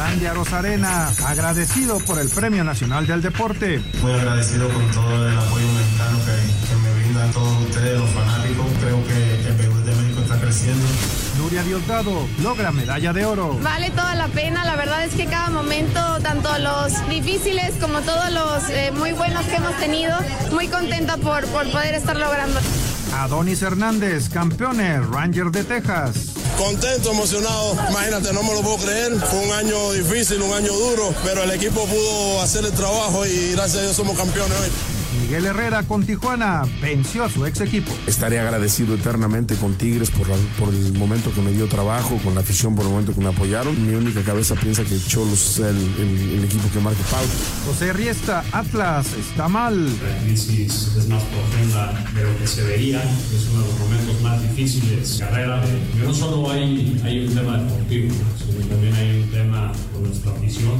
Randy Rosarena, agradecido por el Premio Nacional del Deporte. Muy agradecido con todo el apoyo mexicano que, que me brindan todos ustedes, los fanáticos. Creo que el Perú de México está creciendo. Nuria Diosdado logra medalla de oro. Vale toda la pena, la verdad es que cada momento, tanto los difíciles como todos los eh, muy buenos que hemos tenido, muy contenta por, por poder estar logrando. Adonis Hernández, campeones Ranger de Texas. Contento, emocionado. Imagínate, no me lo puedo creer. Fue un año difícil, un año duro, pero el equipo pudo hacer el trabajo y gracias a Dios somos campeones hoy. Miguel Herrera con Tijuana venció a su ex equipo. Estaré agradecido eternamente con Tigres por, la- por el momento que me dio trabajo, con la afición por el momento que me apoyaron. Mi única cabeza piensa que Cholos es el, el- el equipo que marca pauta. José Riesta, Atlas está mal. La crisis es más profunda de lo que se veía, es uno de los momentos más difíciles de carrera. Pero no solo hay, hay un tema deportivo, sino también hay un tema con nuestra afición.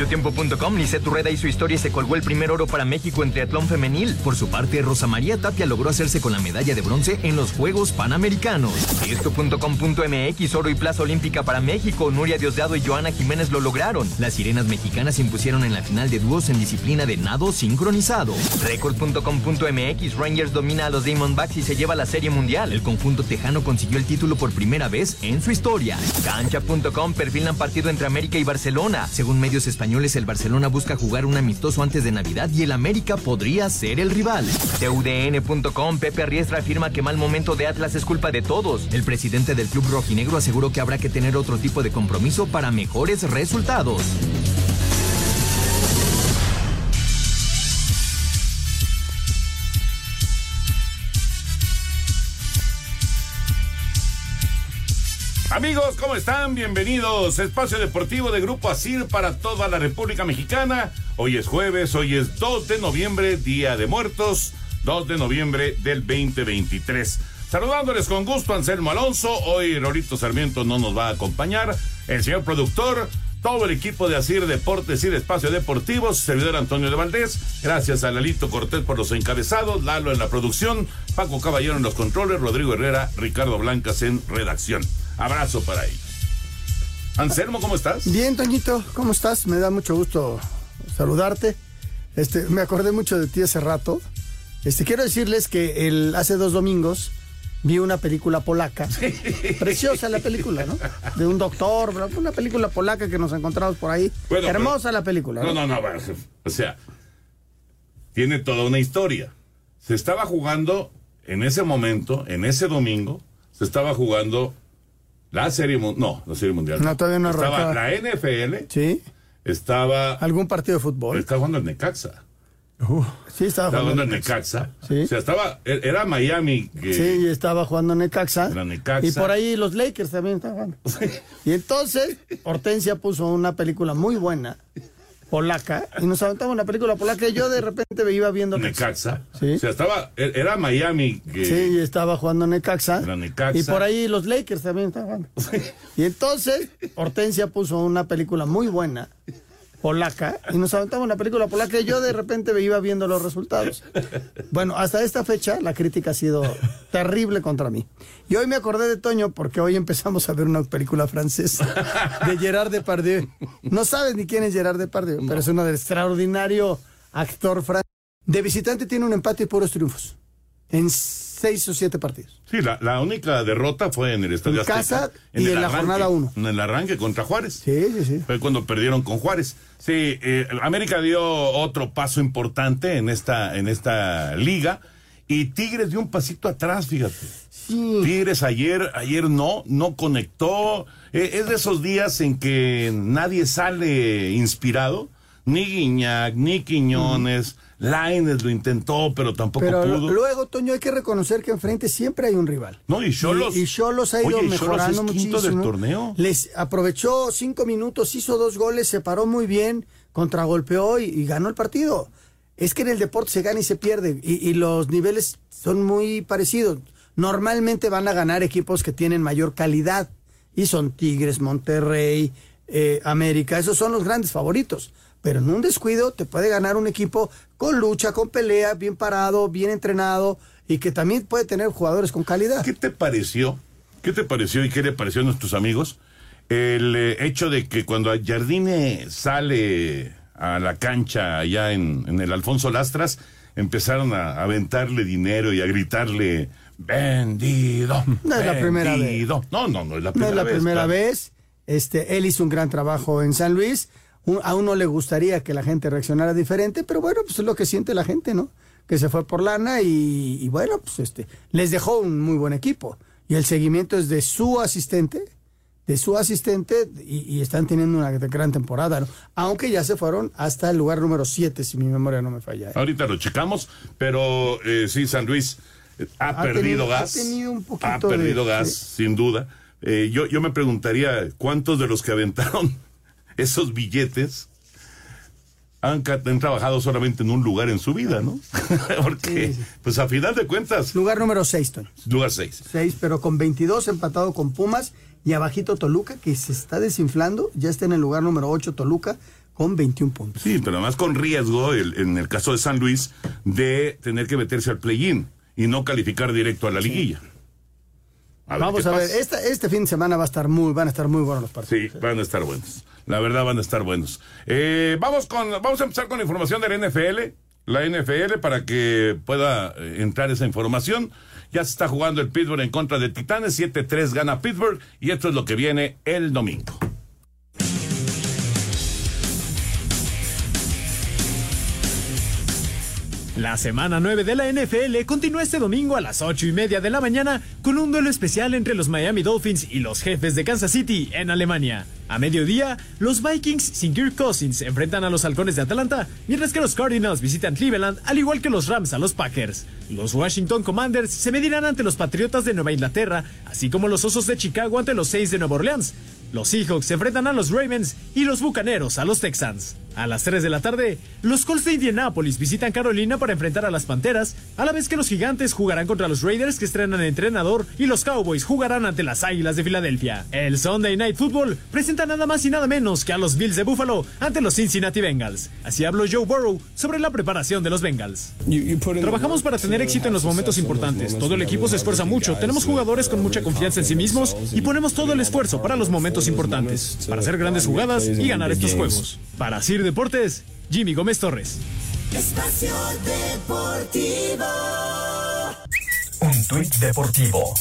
Mediotiempo.com, Lisette Urreda hizo historia y se colgó el primer oro para México en triatlón femenil. Por su parte, Rosa María Tapia logró hacerse con la medalla de bronce en los Juegos Panamericanos. Esto.com.mx, oro y plaza olímpica para México. Nuria Diosdado y Joana Jiménez lo lograron. Las sirenas mexicanas se impusieron en la final de dúos en disciplina de nado sincronizado. Record.com.mx, Rangers domina a los Diamondbacks y se lleva la serie mundial. El conjunto tejano consiguió el título por primera vez en su historia. Cancha.com perfilan partido entre América y Barcelona. Según medios españoles, el Barcelona busca jugar un amistoso antes de Navidad y el América podría ser el rival. TUDN.com, Pepe Riestra afirma que mal momento de Atlas es culpa de todos. El presidente del club rojinegro aseguró que habrá que tener otro tipo de compromiso para mejores resultados. Amigos, ¿cómo están? Bienvenidos. Espacio Deportivo de Grupo Asir para toda la República Mexicana. Hoy es jueves, hoy es 2 de noviembre, Día de Muertos, 2 de noviembre del 2023. Saludándoles con gusto, Anselmo Alonso. Hoy Rolito Sarmiento no nos va a acompañar. El señor productor, todo el equipo de Asir Deportes y de Espacio Deportivo, servidor Antonio de Valdés. Gracias a Lalito Cortés por los encabezados, Lalo en la producción, Paco Caballero en los controles, Rodrigo Herrera, Ricardo Blancas en redacción. Abrazo para ellos. Anselmo, ¿cómo estás? Bien, Toñito, ¿cómo estás? Me da mucho gusto saludarte. Este, me acordé mucho de ti hace rato. Este, quiero decirles que el, hace dos domingos vi una película polaca. Preciosa la película, ¿no? De un doctor, una película polaca que nos encontramos por ahí. Bueno, Hermosa pero- la película. No, no, no, bueno, o sea, tiene toda una historia. Se estaba jugando en ese momento, en ese domingo, se estaba jugando la serie mundial. No, la serie mundial. No, todavía no Estaba arrancaba. la NFL. Sí. Estaba. ¿Algún partido de fútbol? Estaba jugando el Necaxa. Sí, estaba Estaba jugando jugando el Necaxa. O sea, estaba. e-, Era Miami. Que, Sí, estaba jugando Necaxa. Era Necaxa. Y por ahí los Lakers también estaban jugando. Y entonces Hortensia puso una película muy buena, polaca, y nos aventamos una película polaca y yo de repente me iba viendo Necaxa. Sí. O sea, estaba. e-, Era Miami. Que, Sí, y estaba jugando Necaxa. Era Necaxa. Y por ahí los Lakers también estaban jugando. Y entonces Hortensia puso una película muy buena, polaca y nos aventamos una película polaca y yo de repente me iba viendo los resultados. Bueno, hasta esta fecha la crítica ha sido terrible contra mí. Y hoy me acordé de Toño porque hoy empezamos a ver una película francesa de Gerard Depardieu. No sabes ni quién es Gerard Depardieu, pero es uno del extraordinario actor francés. De visitante tiene un empate y puros triunfos. En seis o siete partidos. Sí, la, la única derrota fue en el Estadio En casa Azteca, y en la arranque, jornada uno. En el arranque contra Juárez. Sí, sí, sí. Fue cuando perdieron con Juárez. Sí, eh, América dio otro paso importante en esta, en esta liga. Y Tigres dio un pasito atrás, fíjate. Tigres ayer, ayer no, no conectó. Eh, es de esos días en que nadie sale inspirado. Ni Guiñac, ni Quiñones. Laines lo intentó, pero tampoco Pero pudo. luego, Toño, hay que reconocer que enfrente siempre hay un rival. No, y Cholos. Y, y Cholos ha ido Oye, mejorando es muchísimo. del torneo. Les aprovechó cinco minutos, hizo dos goles, se paró muy bien, contragolpeó y, y ganó el partido. Es que en el deporte se gana y se pierde y, y los niveles son muy parecidos. Normalmente van a ganar equipos que tienen mayor calidad y son Tigres, Monterrey, eh, América, esos son los grandes favoritos. Pero en un descuido te puede ganar un equipo con lucha, con pelea, bien parado, bien entrenado y que también puede tener jugadores con calidad. ¿Qué te pareció? ¿Qué te pareció y qué le pareció a nuestros amigos el eh, hecho de que cuando Jardine sale a la cancha allá en, en el Alfonso Lastras, empezaron a aventarle dinero y a gritarle vendido. No es la primera vez. vendido"? No, no, no es la No primera es la vez. primera claro. vez. Este, él hizo un gran trabajo en San Luis. A uno le gustaría que la gente reaccionara diferente, pero bueno, pues es lo que siente la gente, ¿no? Que se fue por lana y, y bueno, pues este, les dejó un muy buen equipo. Y el seguimiento es de su asistente, de su asistente, y, y están teniendo una gran temporada, ¿no? Aunque ya se fueron hasta el lugar número 7, si mi memoria no me falla. ¿eh? Ahorita lo checamos, pero eh, sí, San Luis eh, ha, Ha perdido tenido- ha gas. tenido un poquito ha de- perdido gas, sí. sin duda. Yo, yo me preguntaría cuántos de los que aventaron esos billetes han, trabajado solamente en un lugar en su vida, ¿no? Porque, pues a final de cuentas. Lugar número 6, Tony. Lugar 6. 6, pero con 22 empatado con Pumas y abajito Toluca, que se está desinflando, ya está en el lugar número 8 Toluca con 21 puntos. Sí, pero además con riesgo, el- en el caso de San Luis, de tener que meterse al play-in y no calificar directo a la liguilla. A ver Vamos a ver, esta- este fin de semana va a estar muy, van a estar muy buenos los partidos. Sí, van a estar buenos. La verdad van a estar buenos. Eh, vamos con, vamos a empezar con la información de la NFL. La NFL para que pueda eh, entrar esa información. Ya se está jugando el Pittsburgh en contra de Titanes. 7-3 gana Pittsburgh. Y esto es lo que viene el domingo. La semana 9 de la NFL continúa este domingo a las 8 y media de la mañana con un duelo especial entre los Miami Dolphins y los jefes de Kansas City en Alemania. A mediodía, los Vikings sin Kirk Cousins enfrentan a los halcones de Atlanta, mientras que los Cardinals visitan Cleveland, al igual que los Rams a los Packers. Los Washington Commanders se medirán ante los Patriotas de Nueva Inglaterra, así como los Osos de Chicago ante los Saints de Nueva Orleans. Los Seahawks se enfrentan a los Ravens y los Bucaneros a los Texans. A las 3 de la tarde, los Colts de Indianapolis visitan Carolina para enfrentar a las Panteras, a la vez que los Gigantes jugarán contra los Raiders que estrenan entrenador y los Cowboys jugarán ante las Águilas de Filadelfia. El Sunday Night Football presenta nada más y nada menos que a los Bills de Buffalo ante los Cincinnati Bengals. Así habló Joe Burrow sobre la preparación de los Bengals. Trabajamos para tener éxito en los momentos importantes. Todo el equipo se esfuerza mucho. Tenemos jugadores con mucha confianza en sí mismos y ponemos todo el esfuerzo para los momentos importantes, para hacer grandes jugadas y ganar estos juegos. Para Sir Deportes, Jimmy Gómez Torres. Espacio Deportivo. Un tuit deportivo.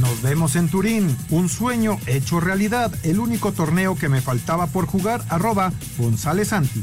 Nos vemos en Turín, un sueño hecho realidad, el único torneo que me faltaba por jugar, arroba González Santi.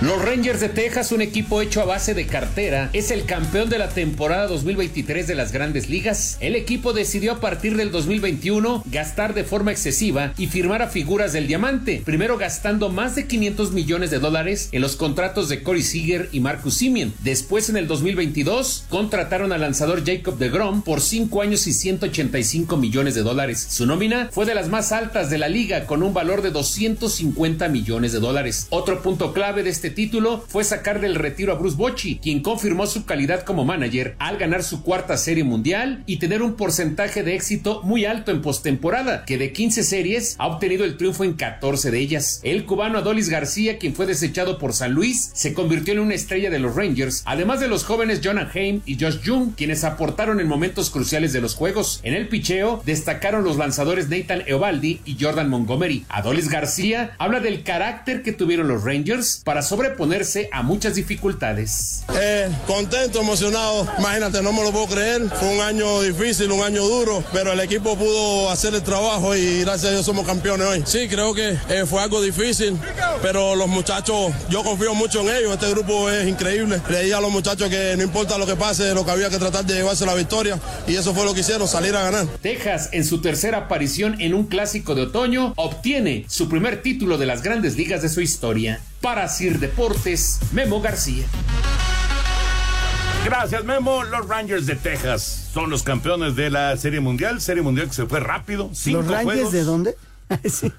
Los Rangers de Texas, un equipo hecho a base de cartera, es el campeón de la temporada 2023 de las grandes ligas. El equipo decidió a partir del 2021 gastar de forma excesiva y firmar a figuras del diamante, primero gastando más de 500 millones de dólares en los contratos de Corey Seager y Marcus Simeon. Después, en el 2022, contrataron al lanzador Jacob de Grom por 5 años y 185 millones de dólares. Su nómina fue de las más altas de la liga con un valor de 250 millones de dólares. Otro punto clave de este título fue sacar del retiro a Bruce Bochy, quien confirmó su calidad como manager al ganar su cuarta serie mundial y tener un porcentaje de éxito muy alto en postemporada, que de 15 series ha obtenido el triunfo en 14 de ellas. El cubano Adolis García, quien fue desechado por San Luis, se convirtió en una estrella de los Rangers, además de los jóvenes Jonah Haim y Josh Jung, quienes aportaron en momentos cruciales de los juegos. En el picheo destacaron los lanzadores Nathan Eovaldi y Jordan Montgomery. Adolis García habla del carácter que tuvieron los Rangers para sobreponerse a muchas dificultades. Eh, contento, emocionado. Imagínate, no me lo puedo creer. Fue un año difícil, un año duro, pero el equipo pudo hacer el trabajo y gracias a Dios somos campeones hoy. Sí, creo que eh, fue algo difícil, pero los muchachos, yo confío mucho en ellos. Este grupo es increíble. Le dije a los muchachos que no importa lo que pase, lo que había que tratar de llevarse la victoria y eso fue lo que hicieron, salir a ganar. Texas, en su tercera aparición en un clásico de otoño, obtiene su primer título de las grandes ligas de su historia. Para Sir Deportes, Memo García. Gracias, Memo. Los Rangers de Texas son los campeones de la Serie Mundial. Serie Mundial que se fue rápido. Cinco ¿Los Rangers juegos. de dónde? Sí.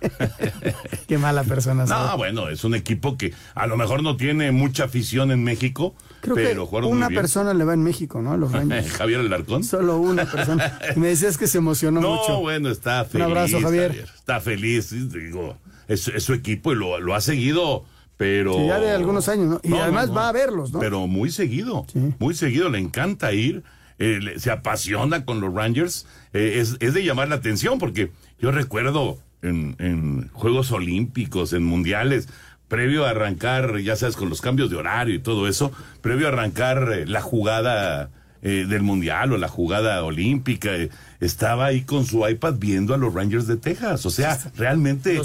Qué mala persona. No, bueno, es un equipo que a lo mejor no tiene mucha afición en México, Creo pero que jugaron una muy bien. persona le va en México, ¿no? A los Rangers. Javier Alarcón. Solo una persona. Me decías que se emocionó No, mucho. bueno, está feliz. abrazo, Javier. Está feliz, digo, es, es su equipo y lo, lo ha seguido, pero... Sí, ya de algunos años, ¿no? Y No, además no, va a verlos, ¿no? Pero muy seguido, muy seguido, le encanta ir, eh, le- se apasiona con los Rangers, eh, es, es de llamar la atención porque yo recuerdo en, en Juegos Olímpicos, en Mundiales, previo a arrancar, ya sabes, con los cambios de horario y todo eso, previo a arrancar eh, la jugada eh, del Mundial o la jugada olímpica, eh, estaba ahí con su iPad viendo a los Rangers de Texas, o sea, realmente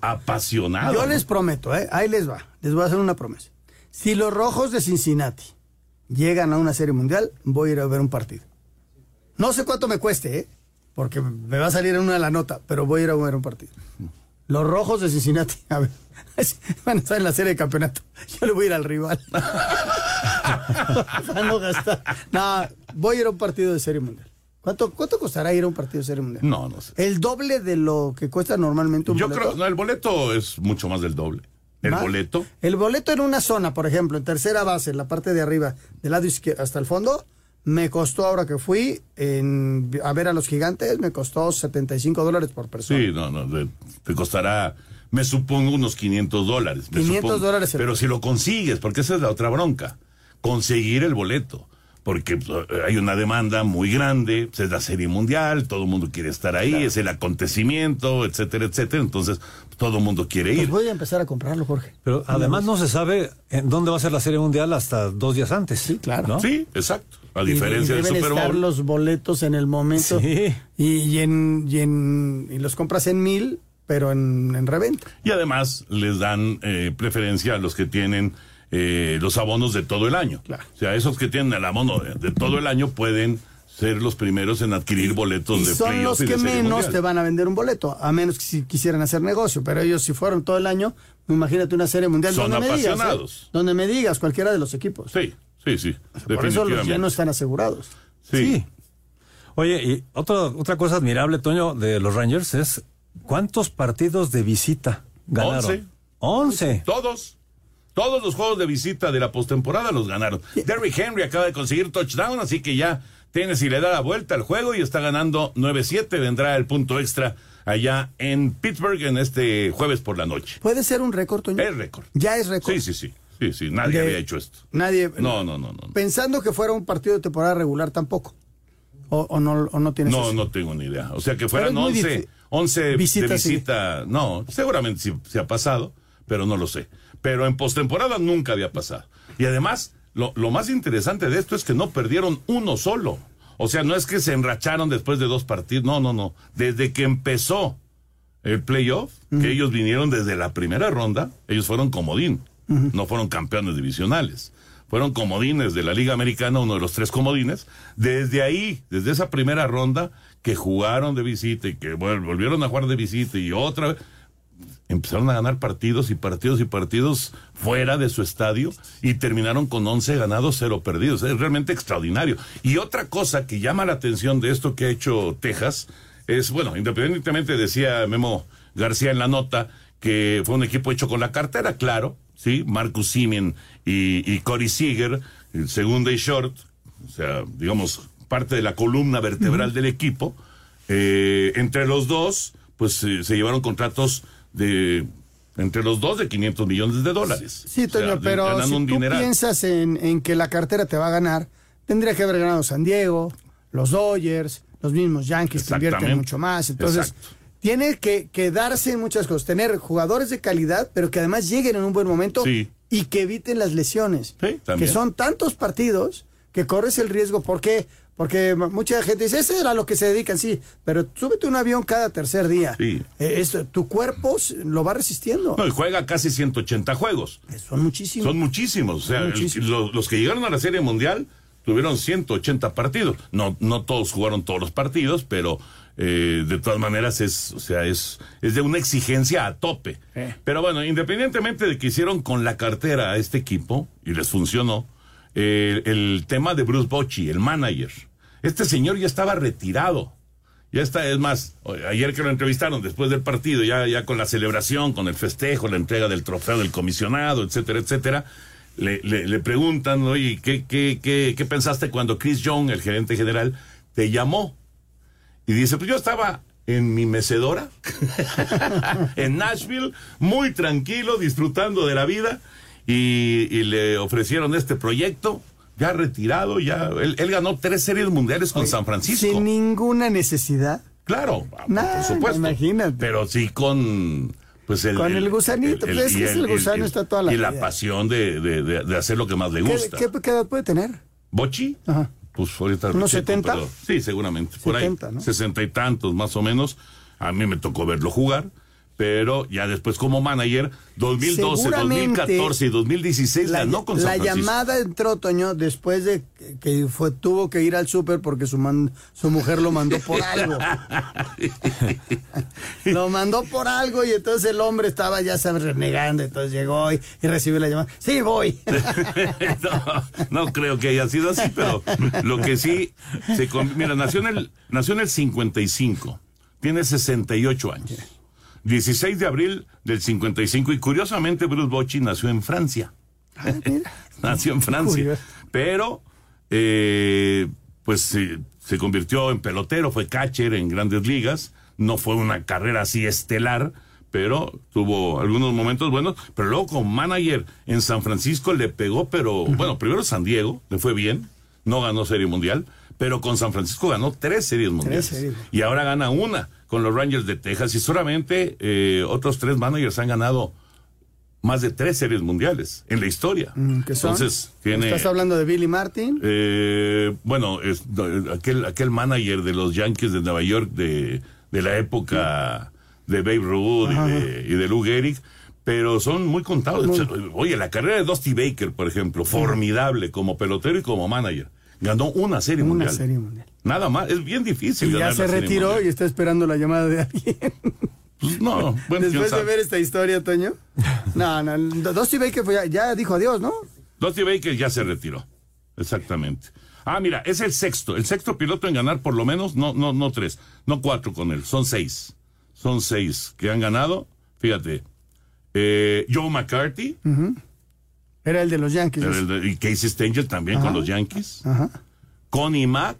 apasionado. Yo ¿no? les prometo, ¿eh? ahí les va. Les voy a hacer una promesa. Si los rojos de Cincinnati llegan a una serie mundial, voy a ir a ver un partido. No sé cuánto me cueste, ¿eh? porque me va a salir en una de la nota, pero voy a ir a ver un partido. Los rojos de Cincinnati, a ver, van a estar en la serie de campeonato. Yo le voy a ir al rival. Para no gastar. No, voy a ir a un partido de serie mundial. ¿Cuánto, ¿Cuánto costará ir a un partido de serie mundial? No, no sé. El doble de lo que cuesta normalmente un Yo boleto. creo, no, el boleto es mucho más del doble. El ¿Más? boleto. El boleto en una zona, por ejemplo, en tercera base, en la parte de arriba, del lado izquierdo hasta el fondo, me costó ahora que fui en- a ver a los gigantes, me costó 75 dólares por persona. Sí, no, no, te costará, me supongo, unos 500 dólares. me 500 supongo. dólares Pero si lo consigues, porque esa es la otra bronca, conseguir el boleto. Porque pues, hay una demanda muy grande, es la serie mundial, todo el mundo quiere estar ahí, es el acontecimiento, etcétera, etcétera. Entonces, todo el mundo quiere Pues ir. voy a empezar a comprarlo, Jorge. Pero además no se sabe en dónde va a ser la Serie Mundial hasta dos días antes. Sí, claro. Sí, exacto. A diferencia y del deben Super estar Bowl. los boletos en el momento. Sí. Y, y en, y, en- y los compras en mil, pero en, en reventa. Y además les dan eh, preferencia a los que tienen eh, los abonos de todo el año. O sea, esos que tienen el abono de, de todo el año pueden ser los primeros en adquirir boletos Y de son los y que menos Mundial. te van a vender un boleto, a menos que si quisieran hacer negocio. Pero ellos, si fueron todo el año, imagínate una serie mundial. Son donde me digas, ¿eh? apasionados. donde me digas, cualquiera de los equipos. Sí, sí, sí. Por eso los no están asegurados. Sí. Oye, y otra, otra cosa admirable, Toño, de los Rangers es cuántos partidos de visita ganaron. Once. Once. Todos. Todos los juegos de visita de la postemporada los ganaron. Derrick Henry acaba de conseguir touchdown, así que ya Tennessee le da la vuelta al juego y está ganando 9-7. Vendrá el punto extra allá en Pittsburgh en este jueves por la noche. ¿Puede ser un récord, Toño? Es récord. Ya es récord. Sí, sí, sí. Sí, sí. Nadie De- había hecho esto. Nadie. No, no, no, no. Pensando que fuera un partido de temporada regular tampoco. O, o no, o no tienes No, eso? no tengo ni idea. O sea, que fueran es muy 11, difícil. 11 Visita, de sí. No, seguramente sí se ha pasado, pero no lo sé. Pero en postemporada nunca había pasado. Y además, lo, lo más interesante de esto es que no perdieron uno solo. O sea, no es que se enracharon después de dos partidos. No, no, no. Desde que empezó el playoff, que ellos vinieron desde la primera ronda, ellos fueron comodín. No fueron campeones divisionales. Fueron comodines de la Liga Americana, uno de los tres comodines. Desde ahí, desde esa primera ronda, que jugaron de visita y que vol- volvieron a jugar de visita y otra vez, empezaron a ganar partidos y partidos y partidos fuera de su estadio y terminaron con 11 ganados, 0 perdidos. Es realmente extraordinario. Y otra cosa que llama la atención de esto que ha hecho Texas es, bueno, independientemente decía Memo García en la nota que fue un equipo hecho con la cartera, claro, ¿sí? Marcus Simeon y, y Corey Seager, el segundo y short, o sea, digamos, parte de la columna vertebral del equipo. Eh, entre los dos, pues eh, se llevaron contratos de entre los dos de 500 millones de dólares. Sí, sea, Toño, pero si tú dineral. piensas en, en que la cartera te va a ganar, tendría que haber ganado San Diego, los Dodgers, los mismos Yankees que invierten mucho más. Entonces, Exacto. Tiene que, que darse en muchas cosas, tener jugadores de calidad, pero que además lleguen en un buen momento Sí. y que eviten las lesiones. que también. son tantos partidos que corres el riesgo. ¿Por qué? Porque mucha gente dice, ese era lo que se dedican, sí, pero súbete un avión cada tercer día. Sí. Eh, esto, tu cuerpo lo va resistiendo. No, y juega casi 180 juegos. Son muchísimos. Son muchísimos. O sea, el- los, los que llegaron a la Serie Mundial tuvieron 180 partidos. No, no todos jugaron todos los partidos, pero eh, de todas maneras es, o sea, es, es de una exigencia a tope. Eh. Pero bueno, independientemente de que hicieron con la cartera a este equipo, y les funcionó, eh, el tema de Bruce Bochy, el manager. Este señor ya estaba retirado. Ya está, es más, ayer que lo entrevistaron después del partido, ya, ya con la celebración, con el festejo, la entrega del trofeo del comisionado, etcétera, etcétera, le, le, le preguntan, oye, ¿qué, qué, qué, ¿qué pensaste cuando Chris Young, el gerente general, te llamó? Y dice, pues yo estaba en mi mecedora, en Nashville, muy tranquilo, disfrutando de la vida, y, y le ofrecieron este proyecto, ya retirado, ya, él, él ganó tres series mundiales con San Francisco. Sin ninguna necesidad. Claro, Nah, por supuesto. imagínate. Pero sí con pues el, Con el gusanito, pues es que es el gusano, está toda la y la pasión de, de, de- de hacer lo que más le ¿Qué, gusta. qué, qué edad puede tener? ¿Bochi? Ajá. Pues ahorita ¿Unos checo, 70? pero- Sí, seguramente. Por 70, ahí. ¿no? Sesenta y tantos más o menos. A mí me tocó verlo jugar. Pero ya después como manager, 2012, Seguramente 2014 y 2016 La, ganó con la San Francisco. llamada entró, Toño, después de que- fue, tuvo que ir al súper porque su, man- su mujer lo mandó por algo. lo mandó por algo y entonces el hombre estaba, ya sabes, renegando. Entonces llegó y, y recibió la llamada. Sí, voy. no, no creo que haya sido así, pero lo que sí, se mira, nació en, el, nació en el 55, tiene 68 años. 16 de abril del 55 y curiosamente Bruce Bochy nació en Francia. nació en Francia. Pero, eh, pues se, se convirtió en pelotero, fue catcher en grandes ligas. No fue una carrera así estelar, pero tuvo algunos momentos buenos. Pero luego con manager en San Francisco le pegó, pero bueno, primero San Diego, le fue bien. No ganó Serie Mundial, pero con San Francisco ganó tres Series Mundiales. series. Y ahora gana una con los Rangers de Texas. Y solamente eh, otros tres managers han ganado más de tres Series Mundiales en la historia. Mm, ¿Qué son? Entonces, tiene... ¿Estás hablando de Billy Martin? Eh, bueno, es, aquel, aquel manager de los Yankees de Nueva York de, de la época de Babe Ruth y de, y de Lou Gehrig, pero son muy contados. Oye, la carrera de Dusty Baker, por ejemplo, formidable como pelotero y como manager. Ganó una serie Una mundial. serie mundial. Nada más, es bien difícil. Y ya se retiró Mundial. y está esperando la llamada de alguien. Pues no, bueno, Después de ver esta historia, Toño. No, no, Dusty Baker fue ya, ya dijo adiós, ¿no? Dusty Baker ya se retiró. Exactamente. Ah, mira, es el sexto. El sexto piloto en ganar por lo menos, no, no, no tres, no cuatro con él, son seis. Son seis que han ganado. Fíjate. Eh, Joe McCarthy Ujú. Era el de los Yankees. el de- y Casey Stengel también Ajá. con los Yankees. Ajá. Connie Mack.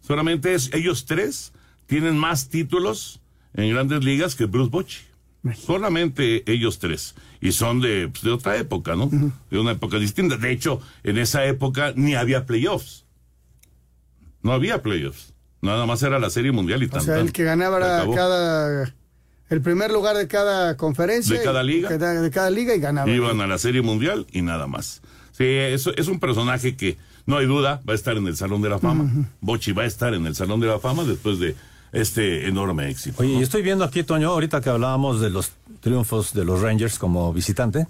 Solamente es, ellos tres tienen más títulos en grandes ligas que Bruce Bochy. Solamente ellos tres. Y son de, pues, de otra época, ¿no? De una época distinta. De hecho, en esa época ni había playoffs. No había playoffs. Nada más era la Serie Mundial y O tan, sea, tan. el que ganaba cada. El primer lugar de cada conferencia. De cada liga. De cada, de cada liga y ganaba. Iban a la Serie Mundial y nada más. Sí, eso es un personaje que, no hay duda, va a estar en el Salón de la Fama. Bochi va a estar en el Salón de la Fama después de este enorme éxito. Oye, ¿no? y estoy viendo aquí, Toño, ahorita que hablábamos de los triunfos de los Rangers como visitante,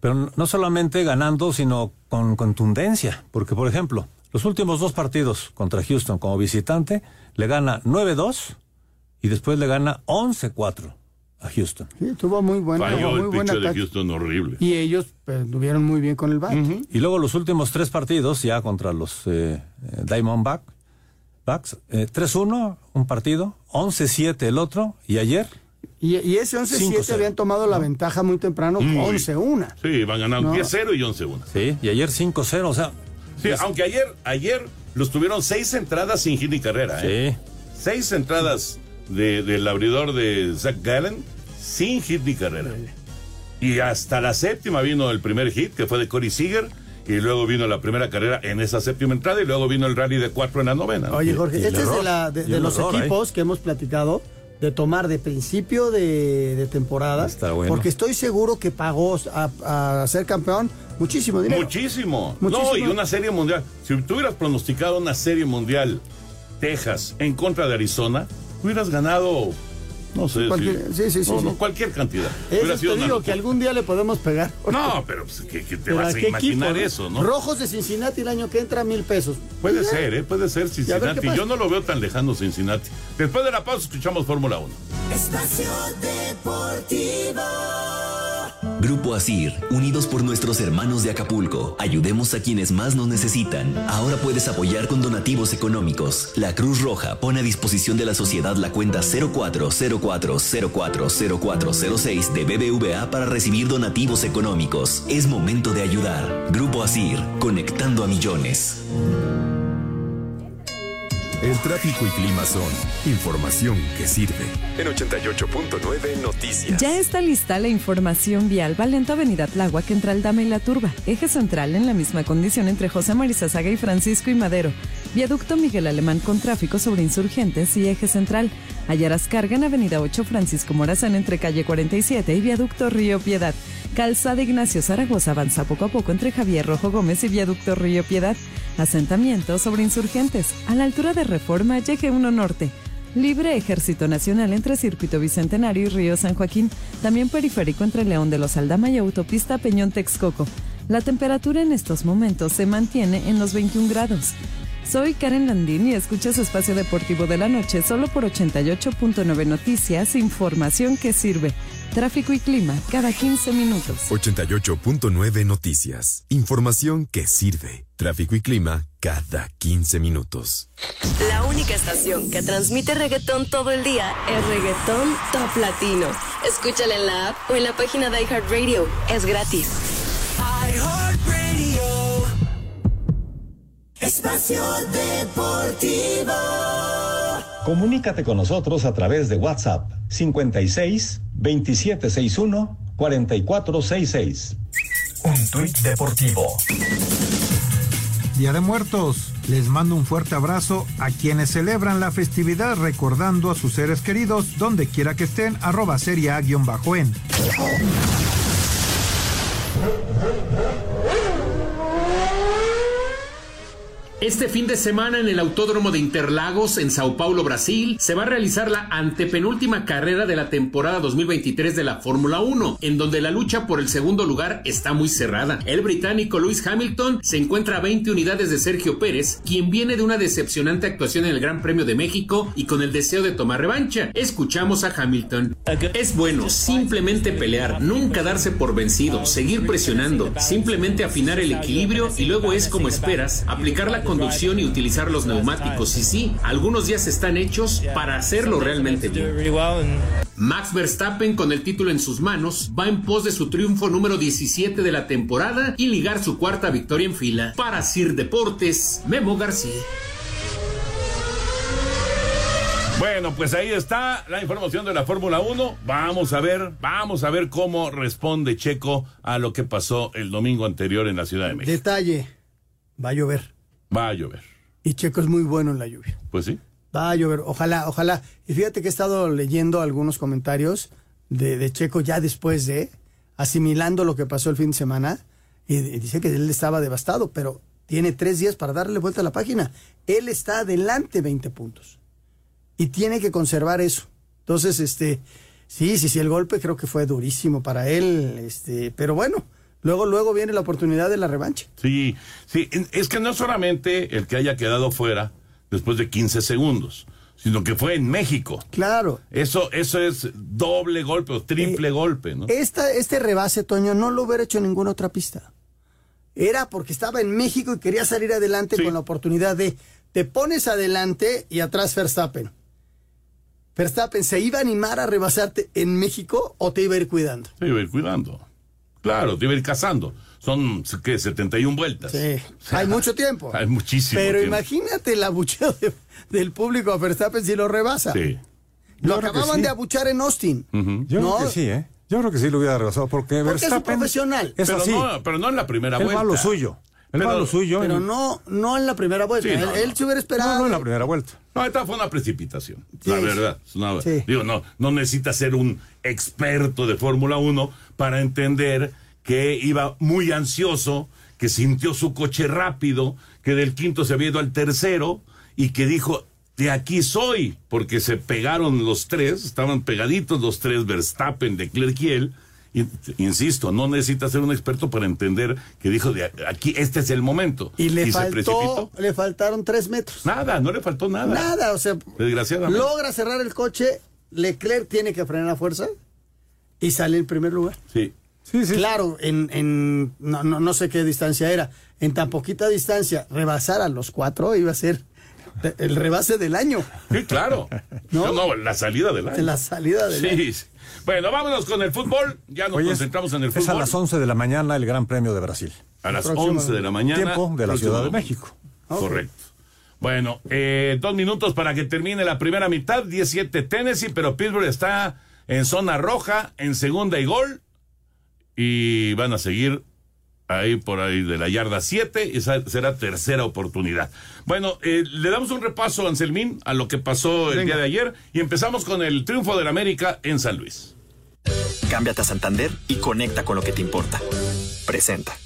pero no solamente ganando, sino con contundencia. Porque, por ejemplo, los últimos dos partidos contra Houston como visitante, le gana 9-2 y después le gana 11-4 a Houston. Sí, tuvo muy buena, Falló muy el buena de ataque. Houston horrible. Y ellos pues, estuvieron muy bien con el bat. Y luego los últimos tres partidos, ya contra los eh, eh, Diamondback, Backs, eh, 3-1 un partido, 11-7 el otro, y ayer Y, y ese 11-7 5-0. habían tomado la ventaja muy temprano, Muy. 11-1. Sí, van ganando No. 10-0 y 11-1. Sí, y ayer 5-0, o sea. Sí, aunque ayer, ayer los tuvieron seis entradas sin hit ni carrera. ¿eh? Seis entradas de- del abridor de Zach Gallen sin hit ni carrera. Y hasta la séptima vino el primer hit, que fue de Corey Seager, y luego vino la primera carrera en esa séptima entrada, y luego vino el rally de cuatro en la novena. Oye, Jorge, este es de, la- de- los error equipos que hemos platicado de tomar de principio de, de temporada. bueno. Porque estoy seguro que pagó a, a ser campeón muchísimo dinero. Muchísimo. Muchísimo. No, y una serie mundial. Si tú hubieras pronosticado una serie mundial, Texas, en contra de Arizona, hubieras ganado, no sé, Cualquier- sí, sí, sí, no, sí. no, cualquier cantidad. Eso te digo que algún día le podemos pegar. No, pero pues, ¿qué, qué te ¿Pero vas a imaginar equipo, eso, no? Rojos de Cincinnati el año que entra, mil pesos. Puede ya. ser, ¿eh? Puede ser Cincinnati. Yo no lo veo tan lejano Cincinnati. Después de la pausa escuchamos Fórmula 1. Espacio Deportivo. Grupo Asir, unidos por nuestros hermanos de Acapulco, ayudemos a quienes más nos necesitan. Ahora puedes apoyar con donativos económicos. La Cruz Roja pone a disposición de la sociedad la cuenta 0404040406 de BBVA para recibir donativos económicos. Es momento de ayudar. Grupo Asir, conectando a millones. El tráfico y clima son información que sirve. En 88.9 Noticias. Ya está lista la información vial. Va lento Avenida Tláhuac entre Aldama y La Turba. Eje central en la misma condición entre José Marizazaga y Francisco y Madero. Viaducto Miguel Alemán con tráfico sobre insurgentes y eje central. Hallarás carga en Avenida 8 Francisco Morazán entre calle 47 y Viaducto Río Piedad. Calzada Ignacio Zaragoza avanza poco a poco entre Javier Rojo Gómez y Viaducto Río Piedad. Asentamiento sobre insurgentes. A la altura de Reforma, Eje 1 Norte. Libre Ejército Nacional entre Circuito Bicentenario y Río San Joaquín. También periférico entre León de los Aldama y Autopista Peñón Texcoco. La temperatura en estos momentos se mantiene en los 21 grados. Soy Karen Landín y escuchas Espacio Deportivo de la Noche solo por 88.9 Noticias, información que sirve. Tráfico y clima cada 15 minutos. 88.9 Noticias. Información que sirve. Tráfico y clima cada 15 minutos. La única estación que transmite reggaetón todo el día es Reggaetón Top Latino. Escúchala en la app o en la página de iHeartRadio. Es gratis. iHeartRadio. Espacio Deportivo. Comunícate con nosotros a través de WhatsApp 56 2761 4466. Un tuit deportivo. Día de Muertos. Les mando un fuerte abrazo a quienes celebran la festividad recordando a sus seres queridos donde quiera que estén, arroba serie A-en. Este fin de semana en el Autódromo de Interlagos, en Sao Paulo, Brasil, se va a realizar la antepenúltima carrera de la temporada 2023 de la Fórmula 1, en donde la lucha por el segundo lugar está muy cerrada. El británico Lewis Hamilton se encuentra a 20 unidades de Sergio Pérez, quien viene de una decepcionante actuación en el Gran Premio de México y con el deseo de tomar revancha. Escuchamos a Hamilton. Es bueno simplemente pelear, nunca darse por vencido, seguir presionando, simplemente afinar el equilibrio y luego es como esperas, aplicar la conducción y utilizar los neumáticos. Y sí, algunos días están hechos para hacerlo realmente bien. Max Verstappen, con el título en sus manos, va en pos de su triunfo número 17 de la temporada y ligar su cuarta victoria en fila. Para Sir Deportes, Memo García. Bueno, pues ahí está la información de la Fórmula 1. Vamos a ver, vamos a ver cómo responde Checo a lo que pasó el domingo anterior en la Ciudad de México. Detalle, va a llover. Va a llover. Y Checo es muy bueno en la lluvia. Pues sí. Va a llover, ojalá, ojalá. Y fíjate que he estado leyendo algunos comentarios de, de Checo ya después de, asimilando lo que pasó el fin de semana, y, y dice que él estaba devastado, pero tiene tres días para darle vuelta a la página. Él está adelante 20 puntos. Y tiene que conservar eso. Entonces, este, sí, sí, sí, el golpe creo que fue durísimo para él, este, pero bueno, luego, luego viene la oportunidad de la revancha. Sí, sí, es que no solamente el que haya quedado fuera después de 15 segundos, sino que fue en México. Claro. Eso, eso es doble golpe o triple golpe, ¿no? Esta, este rebase, Toño, no lo hubiera hecho en ninguna otra pista. Era porque estaba en México y quería salir adelante con la oportunidad de te pones adelante y atrás Verstappen. Verstappen se iba a animar a rebasarte en México o te iba a ir cuidando. Te iba a ir cuidando. Claro, te iba a ir cazando. Son, ¿qué? 71 vueltas. Sí. Hay mucho tiempo. Hay muchísimo Pero tiempo. imagínate el abucheo de- del público a Verstappen si lo rebasa. Sí. Lo Yo acababan sí. de abuchar en Austin. Yo No. creo que sí, ¿eh? Yo creo que sí lo hubiera rebasado porque, Porque es un Verstappen profesional. es pero, así. no, pero no en la primera Él vuelta. va lo suyo. Él va a Pero- lo suyo. Pero en- no, no en la primera vuelta. Sí, él, no, él no. se hubiera esperado. No, no en la primera vuelta. No, esta fue una precipitación, Sí. la verdad. Es una- Sí. Digo, no, no necesita ser un experto de Fórmula 1 para entender que iba muy ansioso, que sintió su coche rápido, que del quinto se había ido al tercero y que dijo, de aquí soy, porque se pegaron los tres, estaban pegaditos los tres, Verstappen, él. Y, insisto, no necesita ser un experto para entender que dijo, de aquí, este es el momento. Y le se faltó, precipitó. le faltaron tres metros. Nada, no le faltó nada. Nada, o sea, Desgraciadamente. logra cerrar el coche, Leclerc tiene que frenar a fuerza y sale en primer lugar. Sí. Claro, en, en no, no, no sé qué distancia era. En tan poquita distancia, rebasar a los cuatro iba a ser el rebase del año. Sí, claro. ¿No? No, no, la salida del año. La salida del Sí, año. sí. Bueno, vámonos con el fútbol. Ya nos Oye, concentramos en el Es fútbol. a las 11 de la mañana el Gran Premio de Brasil. A las Próximo 11 de la mañana. Tiempo de la Ciudad de. México. Correcto. Bueno, eh, dos minutos para que termine la primera mitad. 17 Tennessee, pero Pittsburgh está en zona roja, en segunda y gol. Y van a seguir ahí por ahí de la yarda 7 y esa será tercera oportunidad. Bueno, eh, le damos un repaso, Anselmín, a lo que pasó el Venga. día de ayer y empezamos con el triunfo del América en San Luis. Cámbiate a Santander y conecta con lo que te importa. Presenta.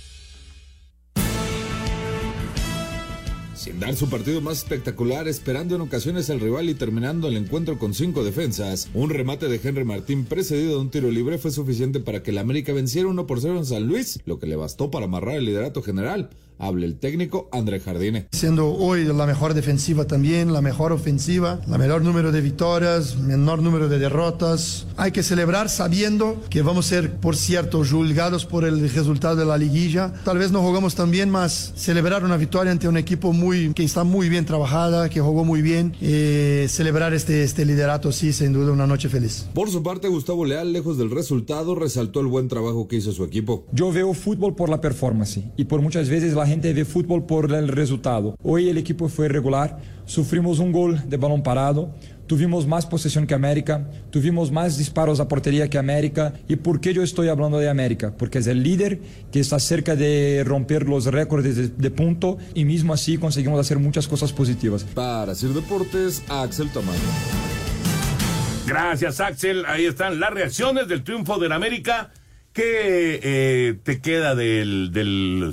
Sin dar su partido más espectacular, esperando en ocasiones al rival y terminando el encuentro con cinco defensas, un remate de Henry Martín precedido de un tiro libre fue suficiente para que el América venciera 1 por 0 en San Luis, lo que le bastó para amarrar el liderato general. Habla el técnico André Jardine. Siendo hoy la mejor defensiva también, la mejor ofensiva, la menor número de victorias, menor número de derrotas. Hay que celebrar sabiendo que vamos a ser, por cierto, juzgados por el resultado de la liguilla. Tal vez no jugamos tan bien, más celebrar una victoria ante un equipo muy, que está muy bien trabajada, que jugó muy bien. Eh, celebrar este, este liderato, sí, sin duda, una noche feliz. Por su parte, Gustavo Leal, lejos del resultado, resaltó el buen trabajo que hizo su equipo. Yo veo fútbol por la performance y por muchas veces la gente ve fútbol por el resultado. Hoy el equipo fue regular, sufrimos un gol de balón parado, tuvimos más posesión que América, tuvimos más disparos a portería que América. ¿Y por qué yo estoy hablando de América? Porque es el líder que está cerca de romper los récords de, de punto y mismo así conseguimos hacer muchas cosas positivas. Para Sir Deportes, Axel Tamayo. Gracias, Axel. Ahí están las reacciones del triunfo del América. ¿Qué eh, te queda del, del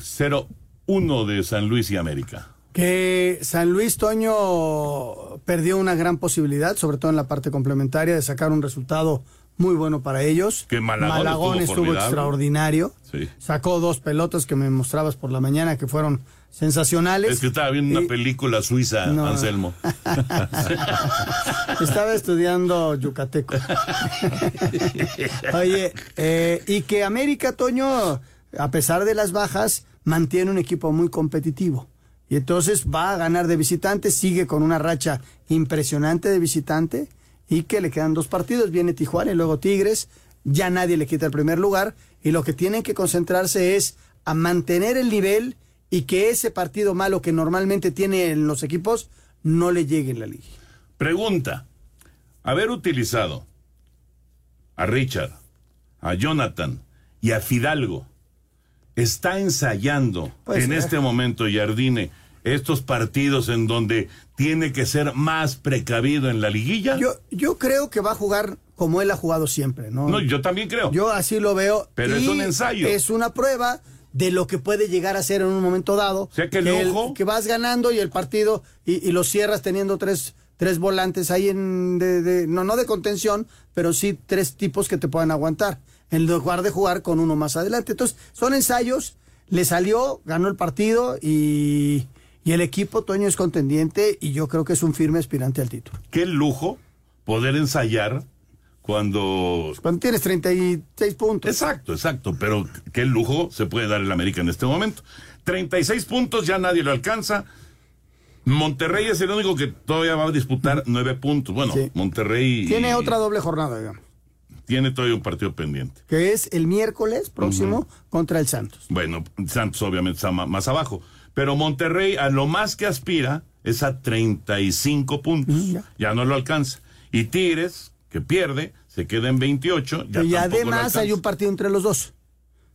0-1 de San Luis y América? Que San Luis Toño perdió una gran posibilidad, sobre todo en la parte complementaria, de sacar un resultado muy bueno para ellos. Que Malagón estuvo estuvo, extraordinario. Sí. Sacó dos pelotas que me mostrabas por la mañana que fueron sensacionales. Es que estaba viendo una película suiza, No. Anselmo. Estaba estudiando yucateco. Oye, eh, y que América, Toño, a pesar de las bajas, mantiene un equipo muy competitivo. Y entonces va a ganar de visitante, sigue con una racha impresionante de visitante y que le quedan dos partidos. Viene Tijuana y luego Tigres. Ya nadie le quita el primer lugar y lo que tienen que concentrarse es a mantener el nivel y que ese partido malo que normalmente tienen los equipos no le llegue en la liga. Pregunta. Haber utilizado a Richard, a Jonathan y a Fidalgo, ¿está ensayando Pues, en eh. este momento Jardine estos partidos en donde tiene que ser más precavido en la liguilla? Yo, yo creo que va a jugar como él ha jugado siempre, ¿no? No, yo también creo. Yo así lo veo. Pero es un ensayo. Es una prueba de lo que puede llegar a ser en un momento dado. sea que el ojo- que vas ganando y el partido y, y lo cierras teniendo tres, tres volantes ahí en de, de- no, no de contención, pero sí tres tipos que te puedan aguantar. En lugar de jugar con uno más adelante. Entonces, son ensayos, le salió, ganó el partido y, y el equipo Toño es contendiente y yo creo que es un firme aspirante al título. Qué lujo poder ensayar cuando... Cuando tienes 36 puntos. Exacto, exacto, pero qué lujo se puede dar el América en este momento. 36 puntos, ya nadie lo alcanza. Monterrey es el único que todavía va a disputar nueve puntos. Bueno, Monterrey Tiene otra doble jornada, digamos, tiene todavía un partido pendiente. que es el miércoles próximo contra el Santos. Bueno, Santos obviamente está más abajo. Pero Monterrey a lo más que aspira es a 35 puntos. ya. no lo alcanza. Y Tigres, que pierde, se queda en 28. Ya y además hay un partido entre los dos.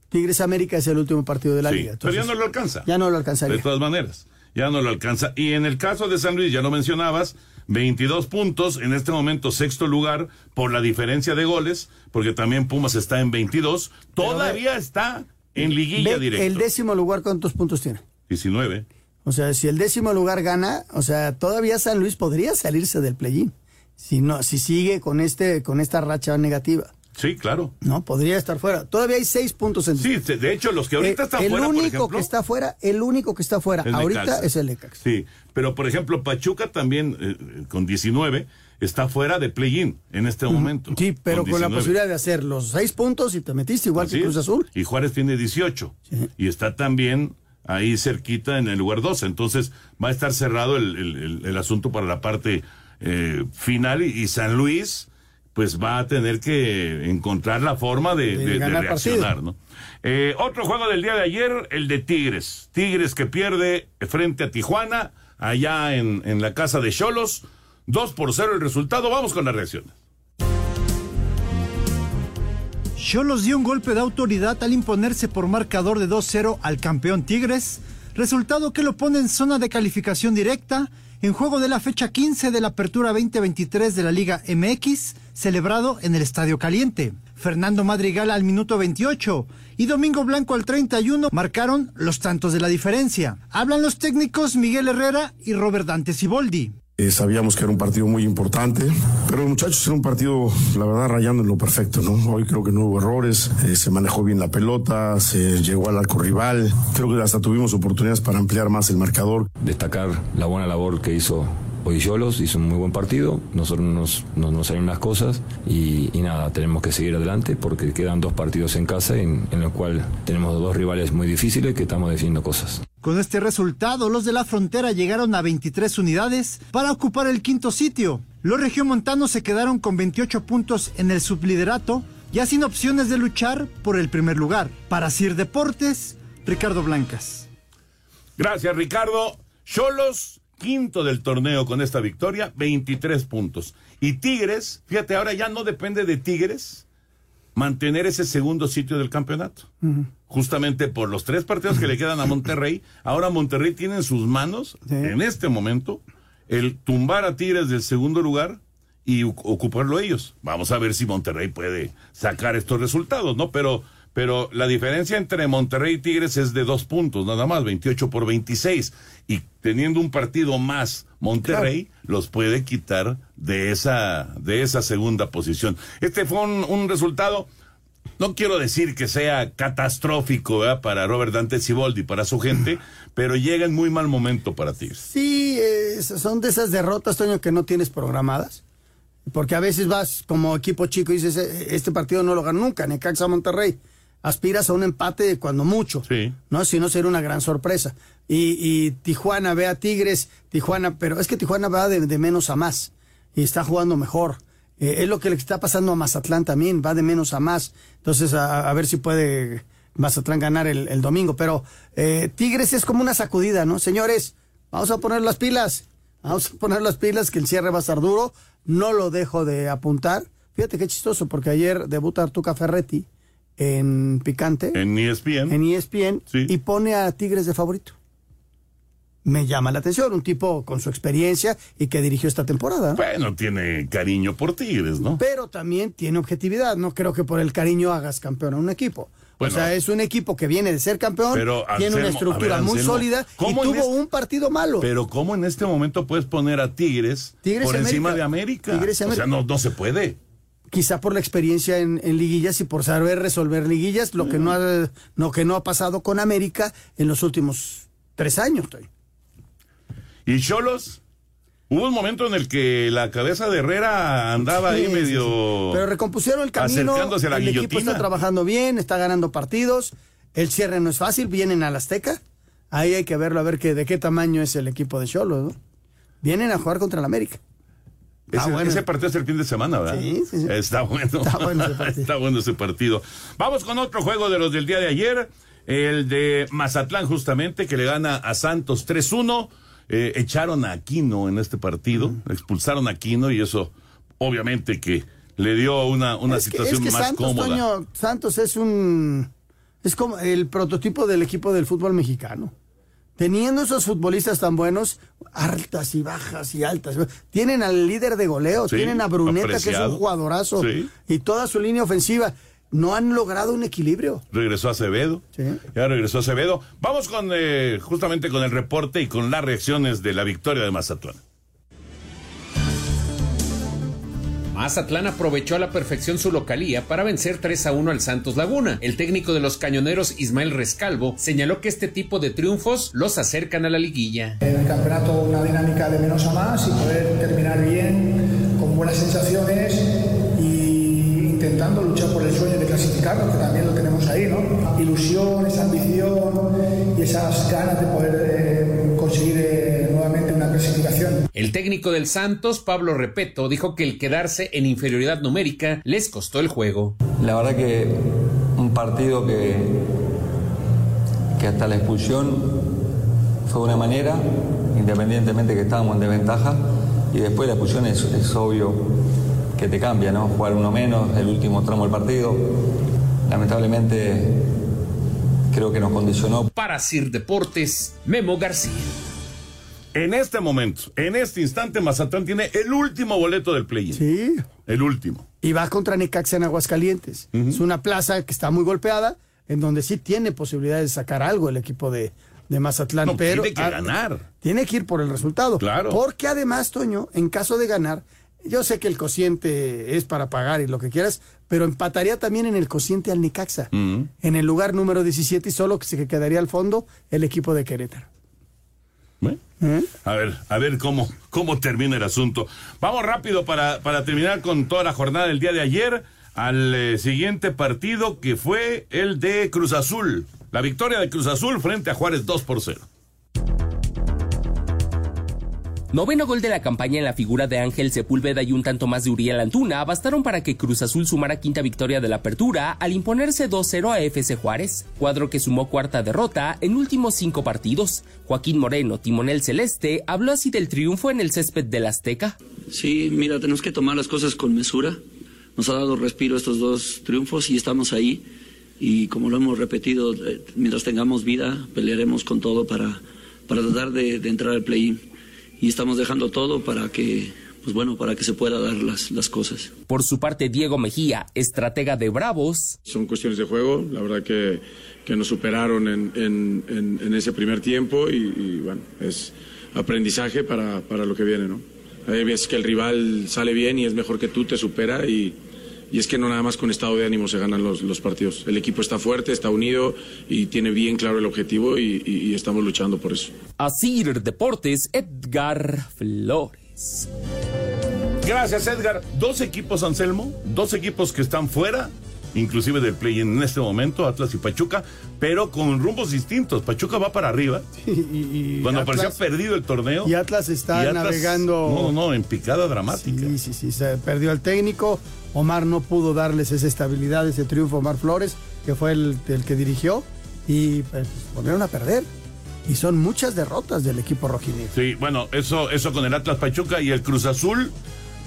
Tigres América es el último partido de la Sí, liga. pero ya no lo alcanza. Ya no lo alcanzaría. De todas maneras, ya no lo alcanza. Y en el caso de San Luis, ya lo mencionabas, 22 puntos, en este momento sexto lugar por la diferencia de goles, porque también Pumas está en 22, todavía está en liguilla Ve, directo. el décimo lugar, ¿cuántos puntos tiene? 19. O sea, si el décimo lugar gana, o sea, todavía San Luis podría salirse del play-in. Si no, si sigue con este, con esta racha negativa. Sí, claro. No, podría estar fuera. Todavía hay seis puntos en Sí, de hecho, los que ahorita Eh, están el fuera, por único ejemplo, que está fuera, el único que está fuera es ahorita Necaxa. es el Necaxa. Sí, pero por ejemplo, Pachuca también, eh, con 19, está fuera de play-in en este momento. Sí, pero con, la 19. posibilidad de hacer los seis puntos y te metiste igual Así que Cruz es. Azul. Y Juárez tiene 18. Y está también ahí cerquita en el lugar 12. Entonces va a estar cerrado el, el- el- el asunto para la parte eh, final. Y, y San Luis, pues va a tener que encontrar la forma de, De de- de ganar reaccionar. ¿no? Eh, otro juego del día de ayer, el de Tigres. Tigres que pierde frente a Tijuana, allá en, en la casa de Cholos. 2 por 0 el resultado. Vamos con las reacciones. Cholos dio un golpe de autoridad al imponerse por marcador de 2-0 al campeón Tigres, resultado que lo pone en zona de calificación directa en juego de la fecha 15 de la Apertura 2023 de la Liga MX, celebrado en el Estadio Caliente. Fernando Madrigal al minuto 28 y Domingo Blanco al 31 marcaron los tantos de la diferencia. Hablan los técnicos Miguel Herrera y Robert Dante Siboldi. Eh, sabíamos que era un partido muy importante, pero muchachos era un partido, la verdad, rayando en lo perfecto, ¿no? Hoy creo que no hubo errores, eh, se manejó bien la pelota, se llegó al arco rival, creo que hasta tuvimos oportunidades para ampliar más el marcador. destacar la buena labor que hizo hoy Yolos, hizo un muy buen partido, nosotros nos, nos, nos las cosas y, nada, tenemos que seguir adelante porque quedan dos partidos en casa en los cuales tenemos dos rivales muy difíciles que estamos definiendo cosas. Con este resultado, los de la frontera llegaron a 23 unidades para ocupar el quinto sitio. Los regiomontanos se quedaron con 28 puntos en el subliderato, ya sin opciones de luchar por el primer lugar. Para Sir Deportes, Ricardo Blancas. Gracias, Ricardo. Cholos, quinto del torneo con esta victoria, 23 puntos. Y Tigres, fíjate, ahora ya no depende de Tigres mantener ese segundo sitio del campeonato. Justamente por los tres partidos que le quedan a Monterrey, ahora Monterrey tiene en sus manos, en este momento, el tumbar a Tigres del segundo lugar y ocuparlo ellos. Vamos a ver si Monterrey puede sacar estos resultados, ¿no? Pero, pero la diferencia entre Monterrey y Tigres es de dos puntos, nada más, 28 por 26. Y teniendo un partido más, Monterrey los puede quitar de esa, de esa segunda posición. Este fue un, un resultado, no quiero decir que sea catastrófico ¿verdad? para Robert Dante Siboldi, para su gente, pero llega en muy mal momento para Tigres. Sí, eh, son de esas derrotas, Toño, que no tienes programadas. Porque a veces vas como equipo chico y dices, "Eh, este partido no lo gano nunca, Necaxa Monterrey. Aspiras a un empate cuando mucho. ¿No? Si no, sería una gran sorpresa. Y, y Tijuana ve a Tigres, Tijuana, pero es que Tijuana va de, de menos a más. Y está jugando mejor. Eh, es lo que le está pasando a Mazatlán también, va de menos a más. Entonces, a, a ver si puede Mazatlán ganar el, el domingo. Pero eh, Tigres es como una sacudida, ¿no? Señores, vamos a poner las pilas. Vamos a poner las pilas, que el cierre va a estar duro. No lo dejo de apuntar. Fíjate qué chistoso, porque ayer debuta Artuca Ferretti en Picante. En ESPN. En ESPN. Y pone a Tigres de favorito. Me llama la atención, un tipo con su experiencia y que dirigió esta temporada. ¿no? Bueno, tiene cariño por Tigres, ¿no? Pero también tiene objetividad. No creo que por el cariño hagas campeón a un equipo. Bueno. o sea, es un equipo que viene de ser campeón, Pero, tiene una estructura muy sólida y ¿cómo en tuvo este- un partido malo. Pero ¿cómo en este momento puedes poner a Tigres, Tigres por encima de América? Tigres O sea, no, no se puede. Quizá por la experiencia en, en liguillas y por saber resolver liguillas, lo que no ha, lo que no ha pasado con América en los últimos tres años. ¿Y Cholos? Hubo un momento en el que la cabeza de Herrera andaba ahí Sí, medio... sí. Pero recompusieron el camino. Acercándose a la el equipo está trabajando bien, está ganando partidos. El cierre no es fácil, vienen al Azteca. Ahí hay que verlo, a ver qué, de qué tamaño es el equipo de Cholos, ¿no? vienen a jugar contra el América. Ese, bueno. ese partido es el fin de semana, ¿verdad? Sí, sí, sí. Está bueno. Está bueno ese partido. Está bueno ese partido. Vamos con otro juego de los del día de ayer. El de Mazatlán, justamente, que le gana a Santos 3-1. Eh, echaron a Aquino en este partido. Expulsaron a Aquino y eso, obviamente, que le dio una, una Es que- situación es que más Santos, cómoda. Toño, Santos es un. Es como el prototipo del equipo del fútbol mexicano. Teniendo esos futbolistas tan buenos, altas y bajas y altas. Tienen al líder de goleo, Sí, tienen a Bruneta, que es un jugadorazo, Sí. y toda su línea ofensiva. No han logrado un equilibrio. Regresó Acevedo. Ya regresó Acevedo. Vamos con eh, justamente con el reporte y con las reacciones de la victoria de Mazatlán. Mazatlán aprovechó a la perfección su localía para vencer 3 a 1 al Santos Laguna. El técnico de los cañoneros Ismael Rescalvo señaló que este tipo de triunfos los acercan a la liguilla. En el campeonato una dinámica de menos a más y poder terminar bien, con buenas sensaciones y intentando luchar por el sueño de clasificarlo, que también lo tenemos ahí, ¿no? Ilusión, esa ambición y esas ganas de poder eh, conseguir eh. El técnico del Santos, Pablo Repeto, dijo que el quedarse en inferioridad numérica les costó el juego. La verdad que un partido que, que hasta la expulsión fue una manera, independientemente que estábamos en desventaja, y después la expulsión es, es obvio que te cambia, ¿no? Jugar uno menos, el último tramo del partido. Lamentablemente creo que nos condicionó. Para Sir Deportes, Memo García. En este momento, en este instante, Mazatlán tiene el último boleto del play-in. Sí. El último. Y va contra Necaxa en Aguascalientes. Es una plaza que está muy golpeada, en donde sí tiene posibilidades de sacar algo el equipo de, de Mazatlán. No, pero tiene que ganar. Tiene que ir por el resultado. Claro. Porque además, Toño, en caso de ganar, yo sé que el cociente es para pagar y lo que quieras, pero empataría también en el cociente al Necaxa, en el lugar número 17 y solo que se quedaría al fondo el equipo de Querétaro. ¿Eh? A ver, a ver cómo, cómo termina el asunto. Vamos rápido para, para terminar con toda la jornada del día de ayer al eh, siguiente partido que fue el de Cruz Azul. La victoria de Cruz Azul frente a Juárez 2 por 0. Noveno gol de la campaña en la figura de Ángel Sepúlveda y un tanto más de Uriel Antuna bastaron para que Cruz Azul sumara quinta victoria de la apertura al imponerse 2-0 a FC Juárez, cuadro que sumó cuarta derrota en últimos cinco partidos. Joaquín Moreno, timonel celeste, habló así del triunfo en el césped del Azteca. Sí, mira, tenemos que tomar las cosas con mesura. Nos ha dado respiro estos dos triunfos y estamos ahí. Y como lo hemos repetido, eh, mientras tengamos vida, pelearemos con todo para, para tratar de, entrar al play-in. Y estamos dejando todo para que, pues bueno, para que se pueda dar las, las cosas. Por su parte, Diego Mejía, estratega de Bravos, Son cuestiones de juego, la verdad que, que nos superaron en, en- en- en ese primer tiempo y, y, bueno, es aprendizaje para, para lo que viene, ¿no? Hay veces que el rival sale bien y es mejor que tú, te supera y, y es que no nada más con estado de ánimo se ganan los, los partidos. El equipo está fuerte, está unido y tiene bien claro el objetivo y, y- y estamos luchando por eso. Asir Deportes, Edgar Flores. Gracias, Edgar. Dos equipos, Anselmo, dos equipos que están fuera, inclusive del play en este momento, Atlas y Pachuca, pero con rumbos distintos. Pachuca va para arriba. Y, y Cuando Atlas- parecía perdido el torneo. Y Atlas está y Atlas- navegando. No, no, en picada dramática. Sí, sí, sí, se perdió el técnico. Omar no pudo darles esa estabilidad, ese triunfo. Omar Flores, que fue el, el que dirigió, y pues, volvieron a perder. Y son muchas derrotas del equipo rojinegro. Sí, bueno, eso, eso con el Atlas Pachuca y el Cruz Azul.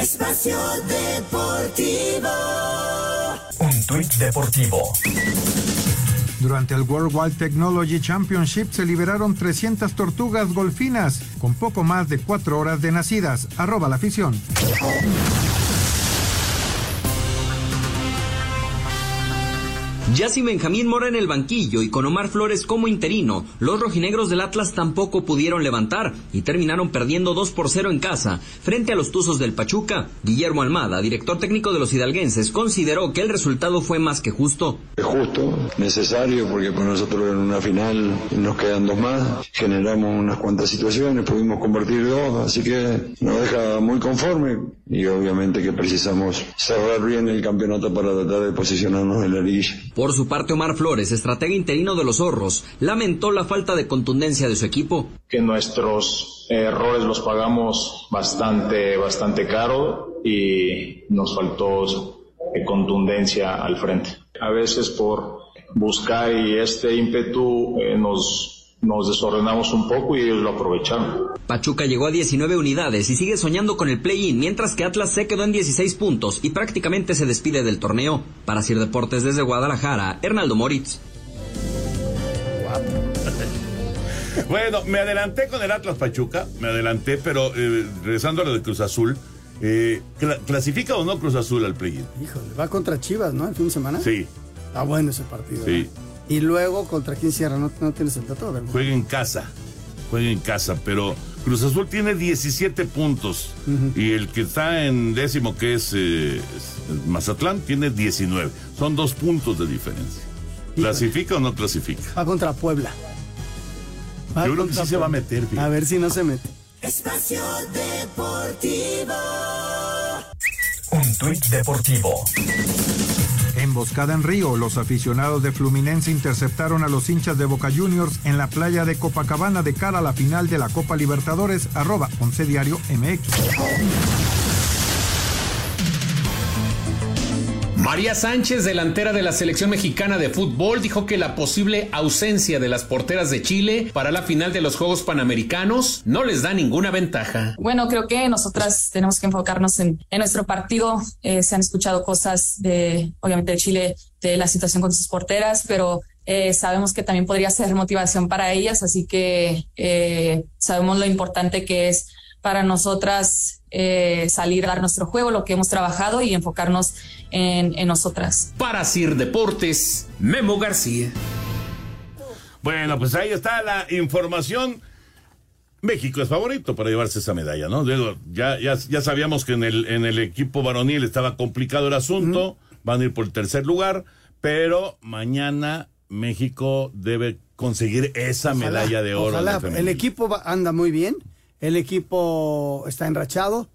Espacio Deportivo. Un tuit deportivo. Durante el World Wild Technology Championship se liberaron 300 tortugas golfinas con poco más de 4 horas de nacidas. Arroba la afición. Ya sin Benjamín Mora en el banquillo y con Omar Flores como interino, los rojinegros del Atlas tampoco pudieron levantar y terminaron perdiendo 2 por 0 en casa frente a los Tuzos del Pachuca. Guillermo Almada, director técnico de los hidalguenses, consideró que el resultado fue más que justo. Es justo, necesario, porque por nosotros en una final nos quedan dos más, generamos unas cuantas situaciones, pudimos convertir dos, así que nos deja muy conforme y obviamente que precisamos cerrar bien el campeonato para tratar de posicionarnos en la liguilla. Por su parte, Omar Flores, estratega interino de los Zorros, lamentó la falta de contundencia de su equipo. Que nuestros errores los pagamos bastante, bastante caro y nos faltó eh, contundencia al frente. A veces por buscar y este ímpetu eh, nos nos desordenamos un poco y ellos lo aprovecharon. Pachuca llegó a 19 unidades y sigue soñando con el play-in, mientras que Atlas se quedó en 16 puntos y prácticamente se despide del torneo. Para Sir Deportes desde Guadalajara, Hernaldo Moritz. Bueno, me adelanté con el Atlas Pachuca, me adelanté, pero eh, regresando a lo de Cruz Azul, eh, ¿clasifica o no Cruz Azul al play-in? Híjole, va contra Chivas, ¿no? El fin de semana. Sí. Está bueno ese partido. Sí. ¿eh? Y luego, ¿contra quién cierra? No, no tienes el dato, ¿verdad? Juega en casa. Juega en casa, pero Cruz Azul tiene 17 puntos. Y el que está en décimo, que es eh, Mazatlán, tiene 19. Son dos puntos de diferencia. ¿Clasifica o no clasifica? Va contra Puebla. Va Yo creo que sí se va a meter. A ver si no se mete. Espacio Deportivo. Un tuit deportivo. Emboscada en Río, los aficionados de Fluminense interceptaron a los hinchas de Boca Juniors en la playa de Copacabana de cara a la final de la Copa Libertadores, arroba 11 diario MX. María Sánchez, delantera de la selección mexicana de fútbol, dijo que la posible ausencia de las porteras de Chile para la final de los Juegos Panamericanos no les da ninguna ventaja. Bueno, creo que nosotras tenemos que enfocarnos en, nuestro partido. Eh, se han escuchado cosas de, obviamente, de Chile, de la situación con sus porteras, pero eh, sabemos que también podría ser motivación para ellas, así que eh, sabemos lo importante que es para nosotras eh, salir a dar nuestro juego, lo que hemos trabajado y enfocarnos en, en nosotras. Para Sir Deportes, Memo García. Bueno, pues ahí está la información. México es favorito para llevarse esa medalla, ¿no? Digo, ya, ya, ya sabíamos que en el, en el equipo varonil estaba complicado el asunto, van a ir por el tercer lugar, pero mañana México debe conseguir esa Ojalá, medalla de oro. ojalá. el equipo va- anda muy bien, el equipo está enrachado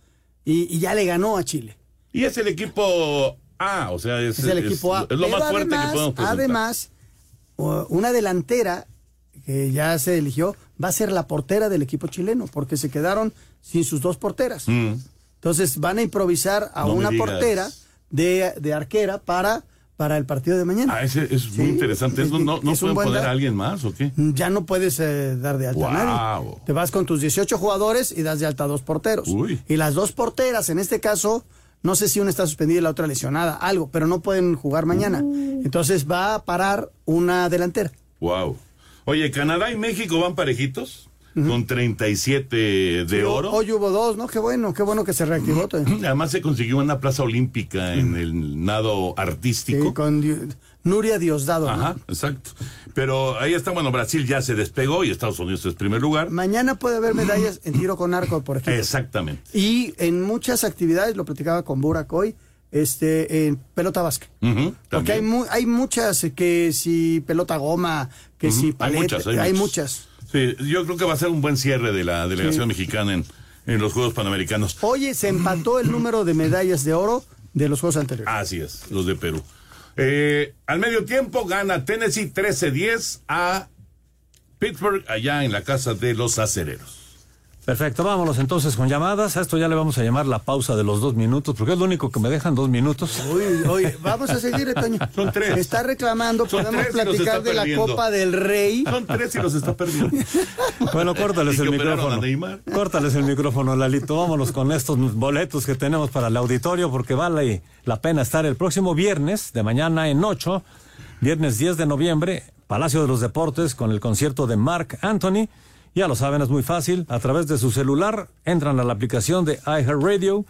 y, y ya le ganó a Chile. Y es el equipo A, o sea, es, Es el equipo A. es lo Pero más fuerte además, que podemos presentar. Además, una delantera que ya se eligió va a ser la portera del equipo chileno, porque se quedaron sin sus dos porteras. Mm. Entonces van a improvisar a No una portera de, de arquera para, para el partido de mañana. Ah, ese es muy interesante. ¿Eso no, no es pueden poner a alguien más o qué? Ya no puedes eh, dar de alta a nadie. Te vas con tus 18 jugadores y das de alta a dos porteros. Uy. Y las dos porteras, en este caso, no sé si una está suspendida y la otra lesionada, algo, pero no pueden jugar mañana. Entonces va a parar una delantera. Wow. Oye, Canadá y México van parejitos con 37 de Sí, oro. Hoy hubo dos, ¿no? Qué bueno, qué bueno que se reactivó. Además se consiguió una plaza olímpica en el nado artístico. Sí, con Nuria Diosdado. ¿no? Ajá, exacto. Pero ahí está, bueno, Brasil ya se despegó y Estados Unidos es primer lugar. Mañana puede haber medallas en tiro con arco, por ejemplo. Exactamente. Y en muchas actividades, lo platicaba con Burak hoy, este, en pelota vasca. Porque hay, mu- hay muchas, que si pelota goma, que si hay paleta, muchas, hay hay muchas. Sí, yo creo que va a ser un buen cierre de la delegación Sí. mexicana en, en los Juegos Panamericanos. Oye, se empató el número de medallas de oro de los Juegos anteriores. Así es, los de Perú. Eh, al medio tiempo gana Tennessee 13-10 a Pittsburgh, allá en la casa de los acereros. Perfecto, vámonos entonces con llamadas. A esto ya le vamos a llamar la pausa de los dos minutos, porque es lo único que me dejan dos minutos. Uy, oye, vamos a seguir, Toño. Son tres. Está reclamando, Son podemos platicar de la. Copa del Rey. Son tres y los está perdiendo. Bueno, córtales el micrófono. Córtales el micrófono, Lalito. Vámonos con estos boletos que tenemos para el auditorio, porque vale la pena estar el próximo viernes, de mañana en 8, viernes 10 de noviembre, Palacio de los Deportes, con el concierto de Mark Anthony. Ya lo saben, es muy fácil. A través de su celular entran a la aplicación de iHeartRadio,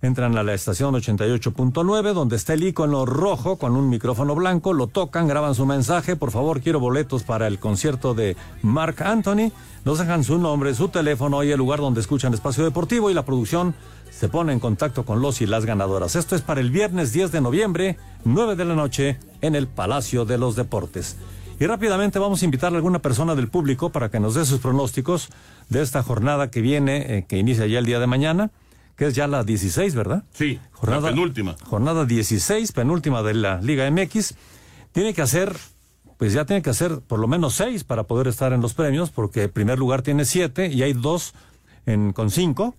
entran a la estación 88.9, donde está el icono rojo con un micrófono blanco, lo tocan, graban su mensaje, por favor quiero boletos para el concierto de Mark Anthony, nos dejan su nombre, su teléfono y el lugar donde escuchan Espacio Deportivo y la producción se pone en contacto con los y las ganadoras. Esto es para el viernes 10 de noviembre, 9 de la noche, en el Palacio de los Deportes. Y rápidamente vamos a invitar a alguna persona del público para que nos dé sus pronósticos de esta jornada que viene, eh, que inicia ya el día de mañana, que es ya la 16, ¿verdad? Sí, jornada, la penúltima. Jornada 16, penúltima de la Liga MX. Tiene que hacer, pues ya tiene que hacer por lo menos seis para poder estar en los premios, porque el primer lugar tiene siete y hay dos en, con cinco.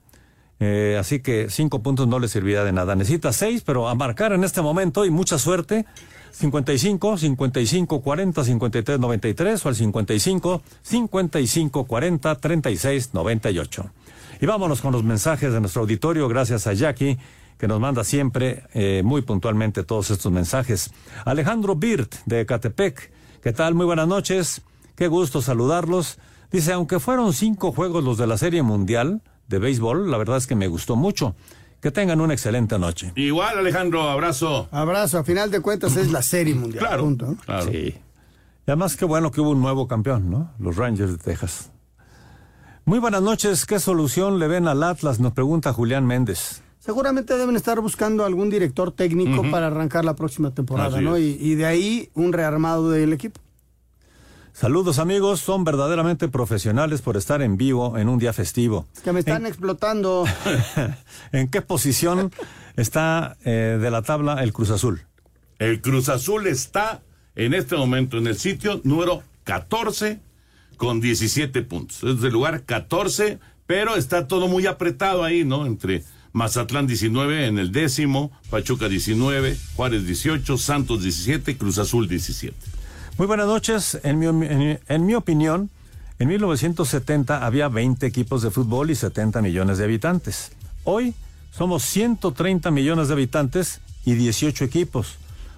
Eh, así que cinco puntos no le servirá de nada. Necesita seis, pero a marcar en este momento y mucha suerte. 55 55 40 53 93 o al 55 55 40 36 98. Y vámonos con los mensajes de nuestro auditorio, gracias a Jackie, que nos manda siempre eh, muy puntualmente todos estos mensajes. Alejandro Birt, de Catepec, ¿qué tal? Muy buenas noches, qué gusto saludarlos. Dice, aunque fueron cinco juegos los de la Serie Mundial de Béisbol, la verdad es que me gustó mucho. Que tengan una excelente noche. Igual, Alejandro, abrazo. Abrazo, a final de cuentas es la Serie Mundial. Claro, punto, ¿no? claro. Sí. Y además qué bueno que hubo un nuevo campeón, ¿no? Los Rangers de Texas. Muy buenas noches. ¿Qué solución le ven al Atlas? Nos pregunta Julián Méndez. Seguramente deben estar buscando algún director técnico para arrancar la próxima temporada, Así ¿no? y de ahí un rearmado del equipo. Saludos amigos, son verdaderamente profesionales por estar en vivo en un día festivo. Que me están explotando. ¿En qué posición está eh, de la tabla el Cruz Azul? El Cruz Azul está en este momento en el sitio número 14 con 17 puntos. Es del lugar 14, pero está todo muy apretado ahí, ¿no? Entre Mazatlán 19 en el décimo, Pachuca 19, Juárez 18, Santos 17, Cruz Azul 17. Muy buenas noches. En mi, en- mi opinión, en 1970 había 20 equipos de fútbol y 70 millones de habitantes. Hoy somos 130 millones de habitantes y 18 equipos.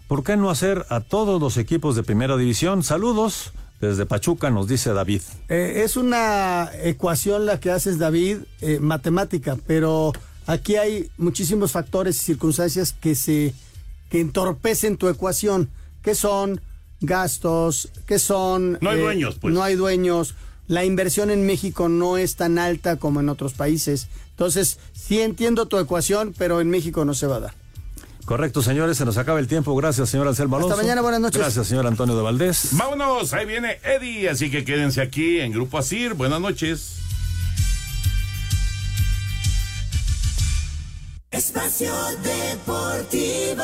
¿Por qué no hacer a todos los equipos de primera división? Saludos desde Pachuca, nos dice David. Eh, es una ecuación la que haces, David, eh, matemática, pero aquí hay muchísimos factores y circunstancias que se que entorpecen tu ecuación, que son gastos, que son... No hay dueños, pues. No hay dueños. La inversión en México no es tan alta como en otros países. Entonces, sí entiendo tu ecuación, pero en México no se va a dar. Correcto, señores, se nos acaba el tiempo. Gracias, señor Anselmo Alonso. mañana, buenas noches. Gracias, señor Antonio de Valdés. Vámonos, ahí viene Eddie, así que quédense aquí en Grupo Asir. Buenas noches. Espacio Deportivo.